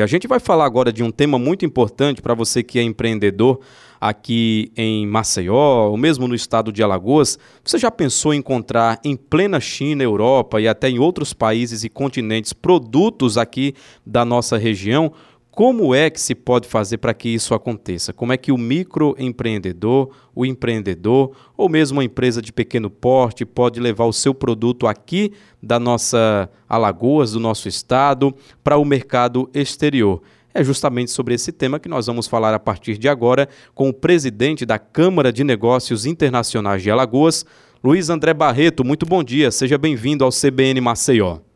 A gente vai falar agora de um tema muito importante para você que é empreendedor aqui em Maceió, ou mesmo no estado de Alagoas. Você já pensou em encontrar em plena China, Europa e até em outros países e continentes produtos aqui da nossa região? Como é que se pode fazer para que isso aconteça? Como é que o microempreendedor, o empreendedor ou mesmo uma empresa de pequeno porte pode levar o seu produto aqui da nossa Alagoas, do nosso estado, para o mercado exterior? É justamente sobre esse tema que nós vamos falar a partir de agora com o presidente da Câmara de Negócios Internacionais de Alagoas, Luiz André Barreto. Muito bom dia, seja bem-vindo ao CBN Maceió.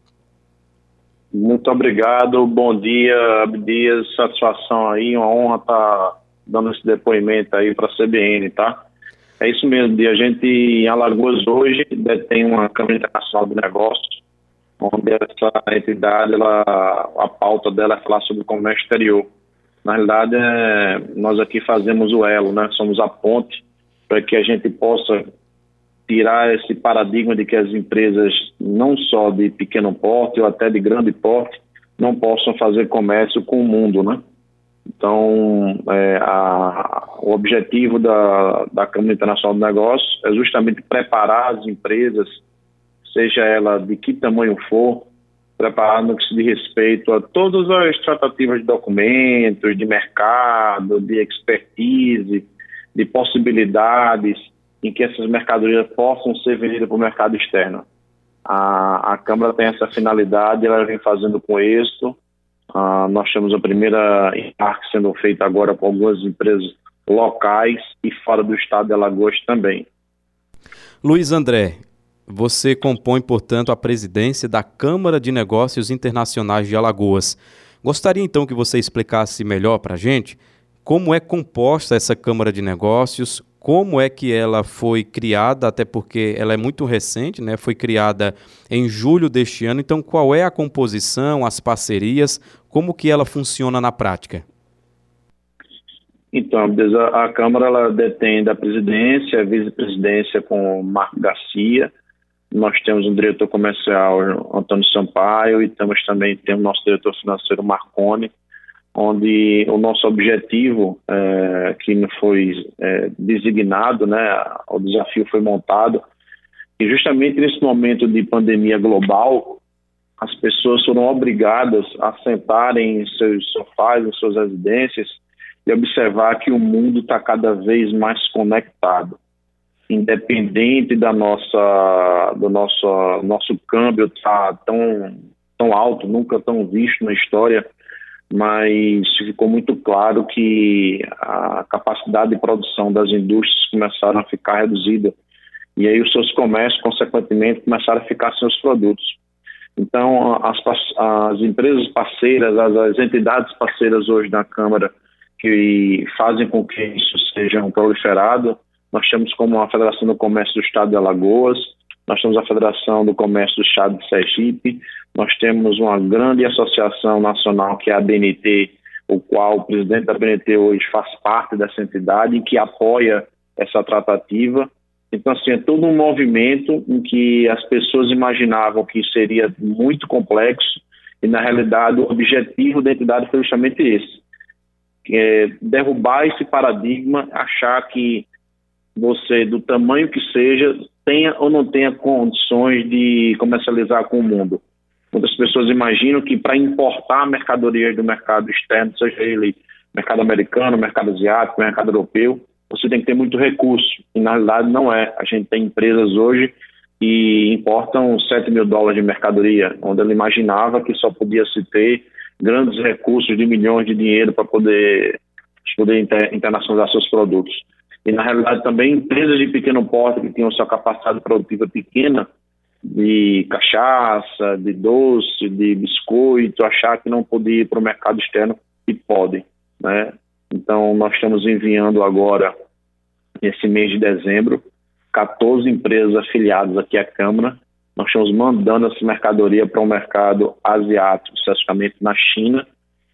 Muito obrigado, bom dia, Abdias, satisfação aí, uma honra estar tá dando esse depoimento aí para a CBN, tá? É isso mesmo, a gente em Alagoas hoje tem uma Câmara Internacional de Negócios, onde essa entidade, ela, a pauta dela é falar sobre o comércio exterior. Na realidade, é, nós aqui fazemos o elo, né? Somos a ponte para que a gente possa tirar esse paradigma de que as empresas, não só de pequeno porte ou até de grande porte, não possam fazer comércio com o mundo, né? Então, é, a, o objetivo da, da Câmara Internacional de Negócios é justamente preparar as empresas, seja ela de que tamanho for, preparar no que se diz respeito a todas as tratativas de documentos, de mercado, de expertise, de possibilidades, em que essas mercadorias possam ser vendidas para o mercado externo. A, a Câmara tem essa finalidade, ela vem fazendo com êxito. Uh, nós temos a primeira embarque sendo feita agora por algumas empresas locais e fora do estado de Alagoas também. Luiz André, você compõe, portanto, a presidência da Câmara de Negócios Internacionais de Alagoas. Gostaria então que você explicasse melhor para a gente como é composta essa Câmara de Negócios, como é que ela foi criada, até porque ela é muito recente, né? Foi criada em julho deste ano. Então, qual é a composição, as parcerias, como que ela funciona na prática? Então, a, a Câmara ela detém da presidência, a vice-presidência com Marco Garcia. Nós temos um diretor comercial, Antônio Sampaio, e temos também temos nosso diretor financeiro, Marconi onde o nosso objetivo, é, que foi é, designado, né, o desafio foi montado, e justamente nesse momento de pandemia global, as pessoas foram obrigadas a sentarem em seus sofás, em suas residências, e observar que o mundo está cada vez mais conectado. Independente da nossa, do nosso, nosso câmbio estar tá tão, tão alto, nunca tão visto na história, mas ficou muito claro que a capacidade de produção das indústrias começaram a ficar reduzida e aí os seus comércios, consequentemente, começaram a ficar sem os produtos. Então, as, as empresas parceiras, as, as, entidades parceiras hoje da Câmara que fazem com que isso seja proliferado, nós temos como a Federação do Comércio do Estado de Alagoas, nós temos a Federação do Comércio do Estado de Sergipe, nós temos uma grande associação nacional que é a BNT, o qual o presidente da BNT hoje faz parte dessa entidade e que apoia essa tratativa. Então, assim, é todo um movimento em que as pessoas imaginavam que seria muito complexo e, na realidade, o objetivo da entidade foi justamente esse, é derrubar esse paradigma, achar que você, do tamanho que seja, tenha ou não tenha condições de comercializar com o mundo. Muitas pessoas imaginam que para importar mercadorias do mercado externo, seja ele mercado americano, mercado asiático, mercado europeu, você tem que ter muito recurso. E na realidade não é. A gente tem empresas hoje que importam 7 mil dólares de mercadoria, onde ela imaginava que só podia se ter grandes recursos de milhões de dinheiro para poder, poder inter, internacionalizar seus produtos. E, na realidade, também empresas de pequeno porte que tinham sua capacidade produtiva pequena, de cachaça, de doce, de biscoito, achar que não podia ir para o mercado externo e podem, né? Então, nós estamos enviando agora, nesse mês de dezembro, 14 empresas afiliadas aqui à Câmara. Nós estamos mandando essa mercadoria para o um mercado asiático, especificamente na China,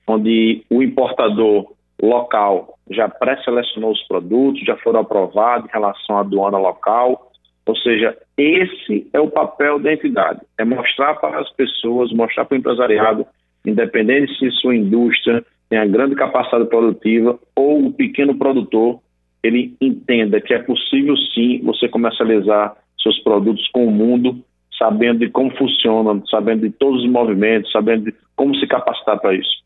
onde o importador local já pré-selecionou os produtos, já foram aprovados em relação à aduana local. Ou seja, esse é o papel da entidade, é mostrar para as pessoas, mostrar para o empresariado independente se sua indústria tem a grande capacidade produtiva ou o pequeno produtor, ele entenda que é possível sim você comercializar seus produtos com o mundo, sabendo de como funciona, sabendo de todos os movimentos, sabendo de como se capacitar para isso.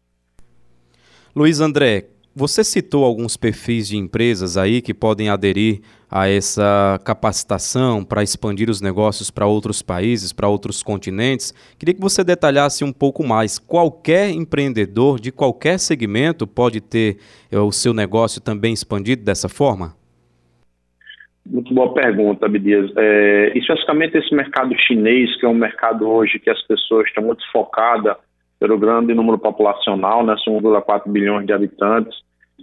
Luiz André, você citou alguns perfis de empresas aí que podem aderir a essa capacitação para expandir os negócios para outros países, para outros continentes. Queria que você detalhasse um pouco mais. Qualquer empreendedor de qualquer segmento pode ter eh, o seu negócio também expandido dessa forma? Muito boa pergunta, Abdias. É, especificamente esse mercado chinês, que é um mercado hoje que as pessoas estão muito focadas pelo grande número populacional, né, são 1,4 bilhões de habitantes,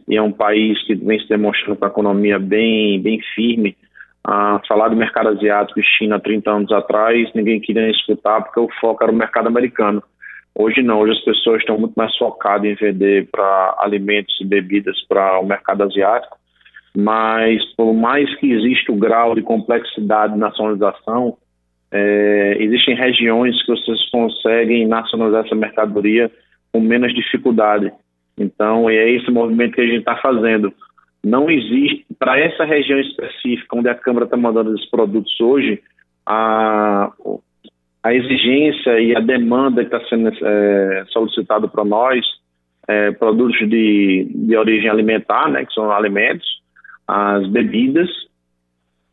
e é um país que vem se demonstrando com a economia bem, bem firme. Ah, falar do mercado asiático e China 30 anos atrás, ninguém queria escutar porque o foco era o mercado americano. Hoje não, hoje as pessoas estão muito mais focadas em vender para alimentos e bebidas para o mercado asiático, mas por mais que exista o grau de complexidade de nacionalização, é, existem regiões que vocês conseguem nacionalizar essa mercadoria com menos dificuldade. Então, é esse movimento que a gente está fazendo. Não existe, para essa região específica, onde a Câmara está mandando esses produtos hoje, a, a exigência e a demanda que está sendo é, solicitado para nós, é, produtos de, de origem alimentar, né, que são alimentos, as bebidas,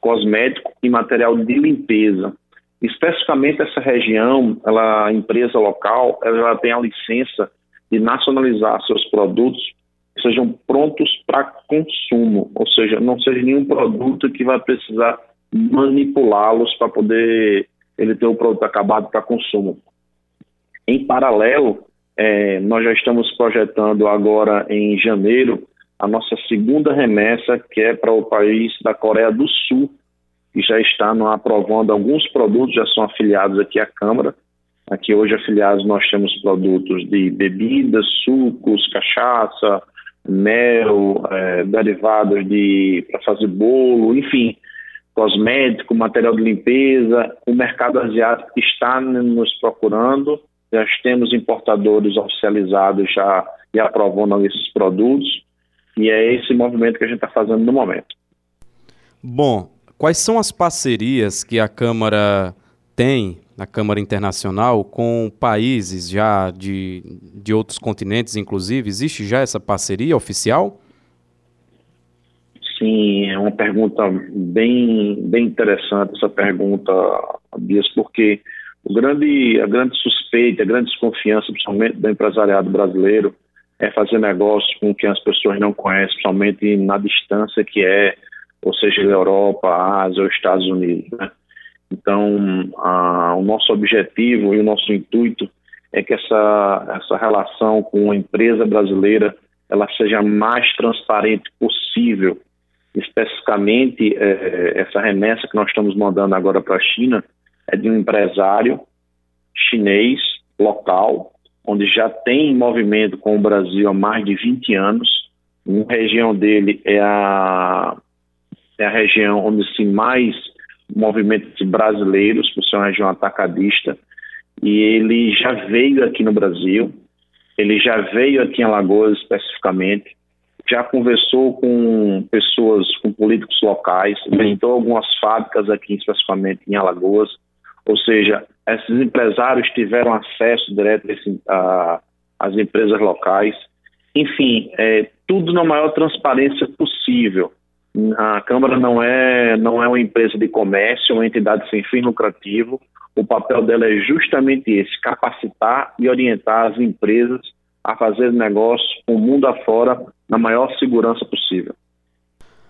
cosmético e material de limpeza. Especificamente essa região, ela, a empresa local, ela tem a licença de nacionalizar seus produtos que sejam prontos para consumo, ou seja, não seja nenhum produto que vai precisar manipulá-los para poder ele ter o produto acabado para consumo. Em paralelo, é, nós já estamos projetando agora em janeiro a nossa segunda remessa, que é para o país da Coreia do Sul, que já está aprovando alguns produtos, já são afiliados aqui à Câmara, Aqui hoje afiliados nós temos produtos de bebidas, sucos, cachaça, mel, é, derivados de para fazer bolo, enfim, cosmético, material de limpeza. O mercado asiático está nos procurando. Já temos importadores oficializados já e aprovando esses produtos. E é esse movimento que a gente está fazendo no momento. Bom, quais são as parcerias que a Câmara tem na Câmara Internacional com países já de, de outros continentes, inclusive? Existe já essa parceria oficial? Sim, é uma pergunta bem, bem interessante essa pergunta, Bias, porque o grande, a grande suspeita, a grande desconfiança, principalmente do empresariado brasileiro, é fazer negócio com quem as pessoas não conhecem, principalmente na distância que é, ou seja, Europa, Ásia ou Estados Unidos. Né? Então, a, o nosso objetivo e o nosso intuito é que essa, essa relação com a empresa brasileira ela seja mais transparente possível. Especificamente, é, essa remessa que nós estamos mandando agora para a China é de um empresário chinês local, onde já tem movimento com o Brasil há mais de 20 anos. Uma região dele é a, é a região onde se mais movimento de brasileiros, por ser uma região atacadista, e ele já veio aqui no Brasil, ele já veio aqui em Alagoas especificamente, já conversou com pessoas, com políticos locais, visitou algumas fábricas aqui especificamente em Alagoas, ou seja, esses empresários tiveram acesso direto às empresas locais, enfim, é, tudo na maior transparência possível. A Câmara não é, não é uma empresa de comércio, é uma entidade sem fim lucrativo. O papel dela é justamente esse: capacitar e orientar as empresas a fazer negócio o mundo afora na maior segurança possível.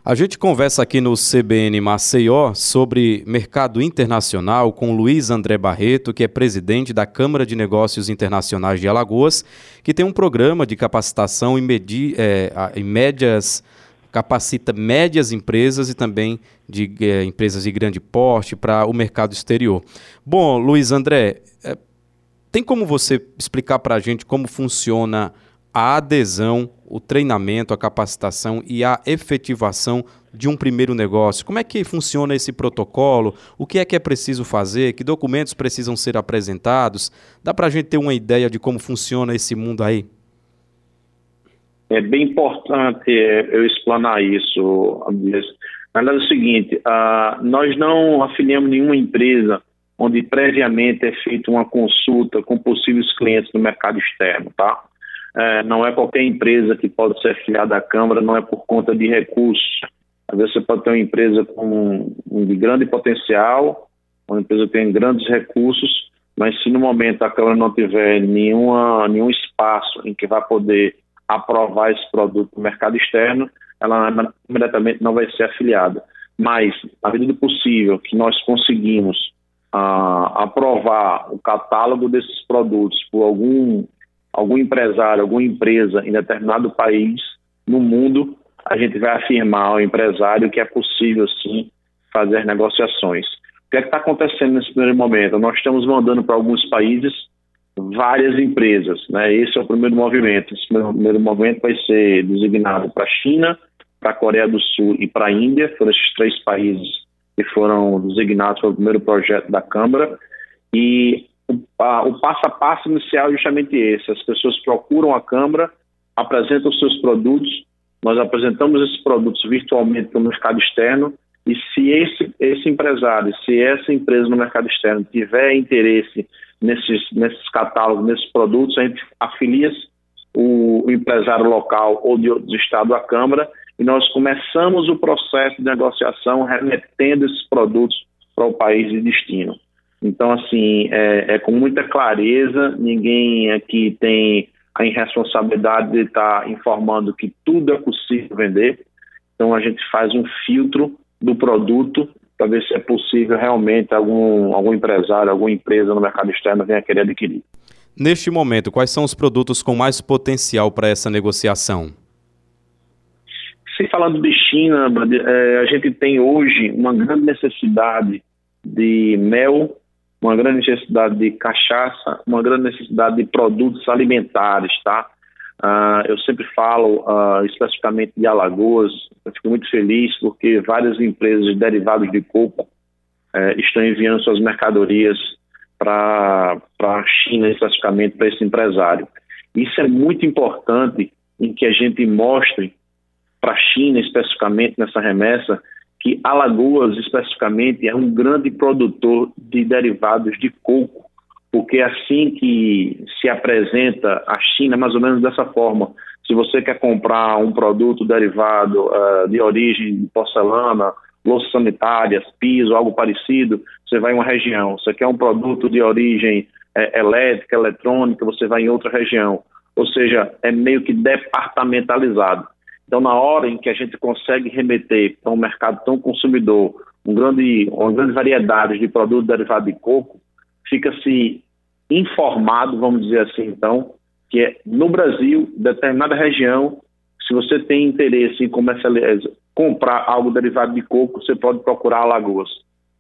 A gente conversa aqui no CBN Maceió sobre mercado internacional com Luiz André Barreto, que é presidente da Câmara de Negócios Internacionais de Alagoas, que tem um programa de capacitação em, medi é, em médias capacita médias empresas e também de é, empresas de grande porte para o mercado exterior. Bom, Luiz André, é, tem como você explicar para a gente como funciona a adesão, o treinamento, a capacitação e a efetivação de um primeiro negócio? Como é que funciona esse protocolo? O que é que é preciso fazer? Que documentos precisam ser apresentados? Dá para a gente ter uma ideia de como funciona esse mundo aí? É bem importante é, eu explanar isso, Na verdade é o seguinte, uh, nós não afiliamos nenhuma empresa onde previamente é feita uma consulta com possíveis clientes no mercado externo, tá? É, não é qualquer empresa que pode ser afiliada à Câmara, não é por conta de recursos. Às vezes você pode ter uma empresa com de grande potencial, uma empresa que tem grandes recursos, mas se no momento a Câmara não tiver nenhuma, nenhum espaço em que vai poder aprovar esse produto no mercado externo, ela imediatamente não vai ser afiliada. Mas, na medida do possível que nós conseguimos uh, aprovar o catálogo desses produtos por algum, algum empresário, alguma empresa em determinado país no mundo, a gente vai afirmar ao empresário que é possível, sim, fazer negociações. O que é está acontecendo nesse primeiro momento? Nós estamos mandando para alguns países várias empresas. Né? Esse é o primeiro movimento. Esse primeiro movimento vai ser designado para a China, para a Coreia do Sul e para a Índia. Foram esses três países que foram designados para o primeiro projeto da Câmara. E o, a, o passo a passo inicial é justamente esse: as pessoas procuram a Câmara, apresentam seus produtos, nós apresentamos esses produtos virtualmente para o mercado externo. E se esse, esse empresário, se essa empresa no mercado externo tiver interesse nesses, nesses catálogos, nesses produtos, a gente afilia o, empresário local ou de outro estado à Câmara e nós começamos o processo de negociação remetendo esses produtos para o país de destino. Então, assim, é, é, com muita clareza, ninguém aqui tem a irresponsabilidade de estar informando que tudo é possível vender. Então, a gente faz um filtro do produto para ver se é possível realmente algum, algum empresário, alguma empresa no mercado externo venha querer adquirir. Neste momento, quais são os produtos com mais potencial para essa negociação? Se falando de China, é, a gente tem hoje uma grande necessidade de mel, uma grande necessidade de cachaça, uma grande necessidade de produtos alimentares, tá? Uh, eu sempre falo uh, especificamente de Alagoas, eu fico muito feliz porque várias empresas de derivados de coco uh, estão enviando suas mercadorias para a China, especificamente para esse empresário. Isso é muito importante em que a gente mostre para a China, especificamente nessa remessa, que Alagoas, especificamente, é um grande produtor de derivados de coco porque é assim que se apresenta a China, mais ou menos dessa forma. Se você quer comprar um produto derivado uh, de origem porcelana, louças sanitárias, piso, algo parecido, você vai em uma região. Você quer um produto de origem é, elétrica, eletrônica, você vai em outra região. Ou seja, é meio que departamentalizado. Então, na hora em que a gente consegue remeter para um mercado tão consumidor um grande, uma grande variedade de produtos derivados de coco, fica-se informado, vamos dizer assim, então, que é no Brasil, determinada região, se você tem interesse em comercializar, comprar algo derivado de coco, você pode procurar Alagoas.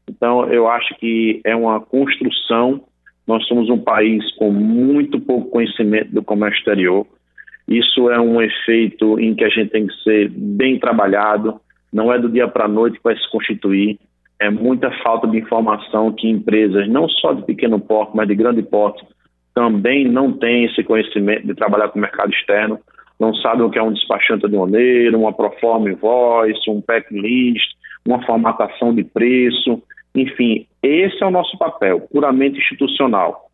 Então, eu acho que é uma construção. Nós somos um país com muito pouco conhecimento do comércio exterior. Isso é um efeito em que a gente tem que ser bem trabalhado. Não é do dia para a noite que vai se constituir é muita falta de informação que empresas, não só de pequeno porte, mas de grande porte, também não têm esse conhecimento de trabalhar com o mercado externo, não sabem o que é um despachante aduaneiro, uma proforma invoice, um packlist, uma formatação de preço, enfim, esse é o nosso papel, puramente institucional.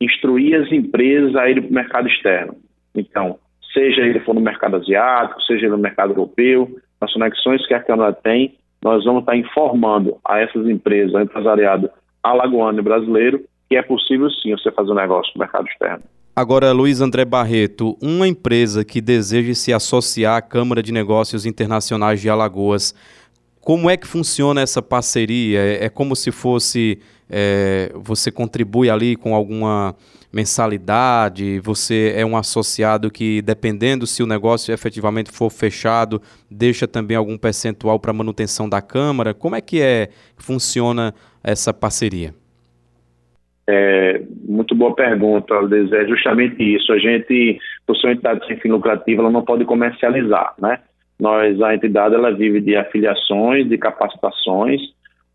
Instruir as empresas a ir para o mercado externo. Então, seja ele for no mercado asiático, seja ele no mercado europeu, as conexões que a Câmara tem, nós vamos estar informando a essas empresas, ao empresariado alagoano e brasileiro, que é possível sim você fazer um negócio no mercado externo. Agora, Luiz André Barreto, uma empresa que deseja se associar à Câmara de Negócios Internacionais de Alagoas, como é que funciona essa parceria? É, é como se fosse é, você contribui ali com alguma mensalidade, você é um associado que, dependendo se o negócio efetivamente for fechado, deixa também algum percentual para manutenção da Câmara. Como é que é funciona essa parceria? É, muito boa pergunta, Aldes. É justamente isso. A gente, por ser uma entidade sem fim lucrativo, ela não pode comercializar, né? Nós, a entidade, ela vive de afiliações, de capacitações,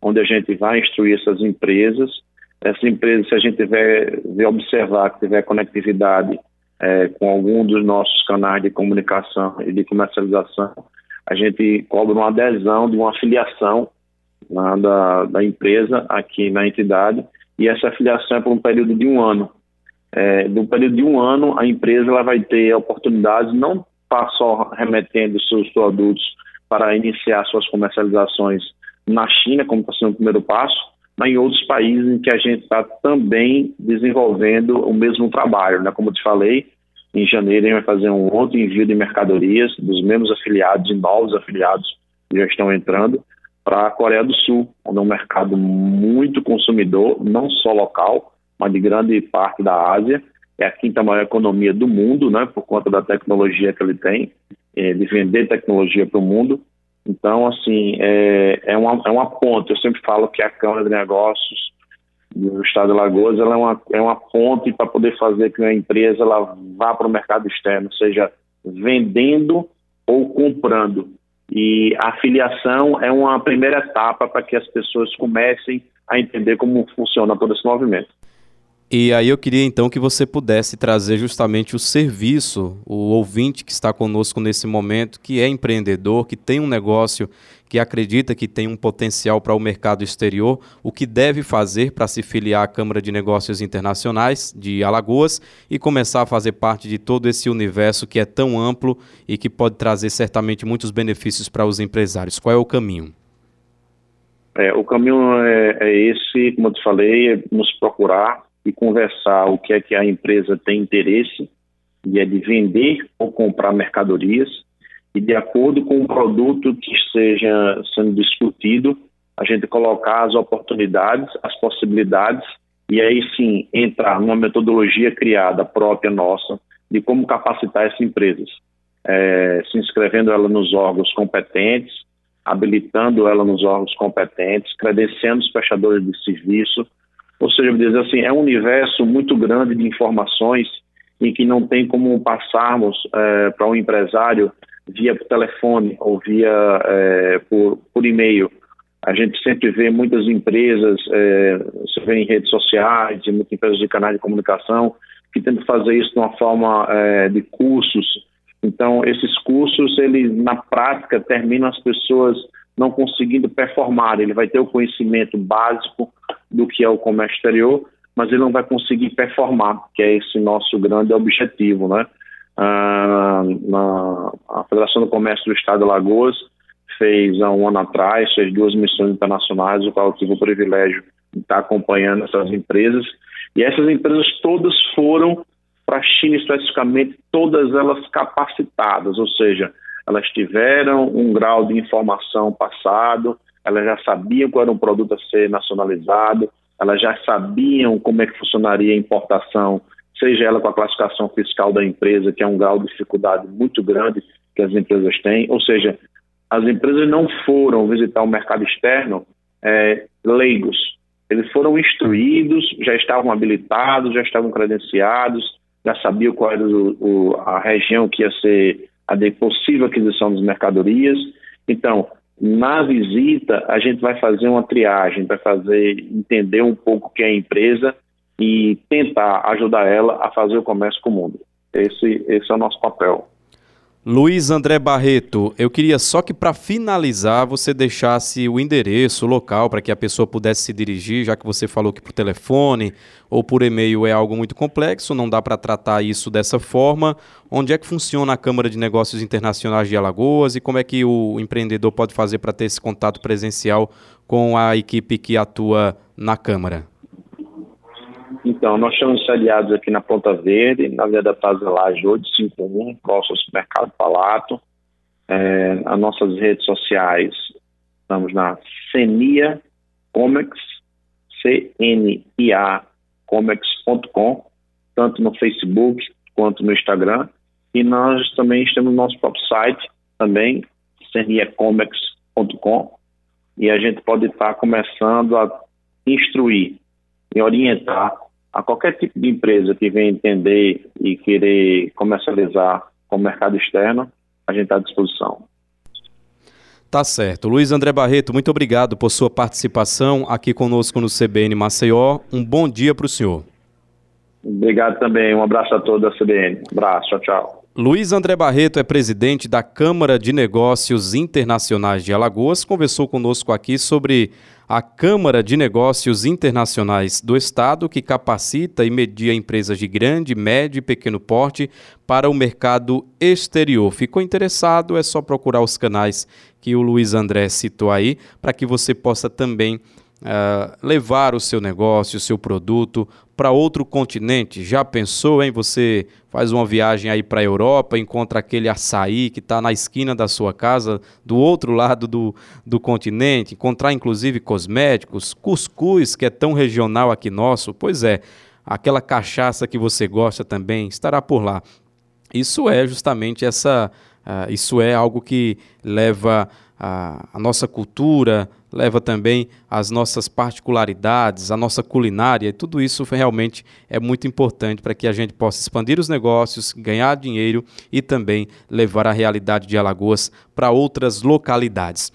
onde a gente vai instruir essas empresas. Essas empresas, se a gente tiver, observar que tiver conectividade é, com algum dos nossos canais de comunicação e de comercialização, a gente cobra uma adesão de uma afiliação né, da, da empresa aqui na entidade e essa afiliação é por um período de um ano. É, no período de um ano, a empresa ela vai ter a oportunidade, não só remetendo seus produtos para iniciar suas comercializações na China, como está sendo o primeiro passo, em outros países em que a gente está também desenvolvendo o mesmo trabalho. Né? Como eu te falei, em janeiro a gente vai fazer um outro envio de mercadorias dos mesmos afiliados e novos afiliados que já estão entrando para a Coreia do Sul, onde é um mercado muito consumidor, não só local, mas de grande parte da Ásia. É a quinta maior economia do mundo, né, por conta da tecnologia que ele tem, é, de vender tecnologia para o mundo. Então, assim, é, é, uma, é uma ponte. Eu sempre falo que a Câmara de Negócios do Estado de Alagoas ela é, uma, é uma ponte para poder fazer que a empresa ela vá para o mercado externo, seja vendendo ou comprando. E a filiação é uma primeira etapa para que as pessoas comecem a entender como funciona todo esse movimento. E aí eu queria então que você pudesse trazer justamente o serviço, o ouvinte que está conosco nesse momento, que é empreendedor, que tem um negócio, que acredita que tem um potencial para o mercado exterior, o que deve fazer para se filiar à Câmara de Negócios Internacionais de Alagoas e começar a fazer parte de todo esse universo que é tão amplo e que pode trazer certamente muitos benefícios para os empresários. Qual é o caminho? É, o caminho é, é esse, como eu te falei, é nos procurar e conversar o que é que a empresa tem interesse, e é de vender ou comprar mercadorias, e de acordo com o produto que esteja sendo discutido, a gente colocar as oportunidades, as possibilidades, e aí sim entrar numa metodologia criada própria nossa de como capacitar essas empresas, é, se inscrevendo ela nos órgãos competentes, habilitando ela nos órgãos competentes, credenciando os prestadores de serviço, ou seja, dizer assim, é um universo muito grande de informações em que não tem como passarmos é, para um empresário via telefone ou via é, por, por e-mail. A gente sempre vê muitas empresas, é, você vê em redes sociais, e muitas empresas de canais de comunicação que tentam fazer isso de uma forma é, de cursos. Então, esses cursos, eles na prática terminam as pessoas não conseguindo performar. Ele vai ter o conhecimento básico do que é o comércio exterior, mas ele não vai conseguir performar, que é esse nosso grande objetivo, né? Ah, na, a Federação do Comércio do Estado de Alagoas fez há um ano atrás, fez duas missões internacionais, o qual eu tive o privilégio de estar acompanhando essas empresas, e essas empresas todas foram para a China especificamente, todas elas capacitadas, ou seja, elas tiveram um grau de informação passado, elas já sabiam qual era um produto a ser nacionalizado, elas já sabiam como é que funcionaria a importação, seja ela com a classificação fiscal da empresa, que é um grau de dificuldade muito grande que as empresas têm, ou seja, as empresas não foram visitar o mercado externo é, leigos, eles foram instruídos, já estavam habilitados, já estavam credenciados, já sabiam qual era o, o, a região que ia ser a de possível aquisição das mercadorias. Então, na visita, a gente vai fazer uma triagem, vai fazer entender um pouco o que é a empresa e tentar ajudar ela a fazer o comércio com o mundo. Esse, esse é o nosso papel. Luiz André Barreto, eu queria só que para finalizar você deixasse o endereço, o local para que a pessoa pudesse se dirigir, já que você falou que por telefone ou por e-mail é algo muito complexo, não dá para tratar isso dessa forma. Onde é que funciona a Câmara de Negócios Internacionais de Alagoas e como é que o empreendedor pode fazer para ter esse contato presencial com a equipe que atua na Câmara? Então, nós estamos sediados aqui na Ponta Verde, na Via da Laje 851, próximo ao supermercado Palato. É, as nossas redes sociais, estamos na Cenia Comics, C-N-I-A comics.com, tanto no Facebook quanto no Instagram. E nós também temos nosso próprio site, também, ceniacomics.com, e a gente pode estar começando a instruir e orientar a qualquer tipo de empresa que venha entender e querer comercializar com o mercado externo, a gente está à disposição. Tá certo. Luiz André Barreto, muito obrigado por sua participação aqui conosco no CBN Maceió. Um bom dia para o senhor. Obrigado também. Um abraço a todos da CBN. Um abraço. Tchau, tchau. Luiz André Barreto é presidente da Câmara de Negócios Internacionais de Alagoas. Conversou conosco aqui sobre a Câmara de Negócios Internacionais do Estado, que capacita e media empresas de grande, médio e pequeno porte para o mercado exterior. Ficou interessado? É só procurar os canais que o Luiz André citou aí, para que você possa também Uh, levar o seu negócio, o seu produto para outro continente. Já pensou, em Você faz uma viagem aí para a Europa, encontra aquele açaí que está na esquina da sua casa, do outro lado do, do continente, encontrar inclusive cosméticos, cuscuz, que é tão regional aqui nosso. Pois é, aquela cachaça que você gosta também estará por lá. Isso é justamente essa. Uh, isso é algo que leva a, a nossa cultura, leva também as nossas particularidades, a nossa culinária, e tudo isso realmente é muito importante para que a gente possa expandir os negócios, ganhar dinheiro e também levar a realidade de Alagoas para outras localidades.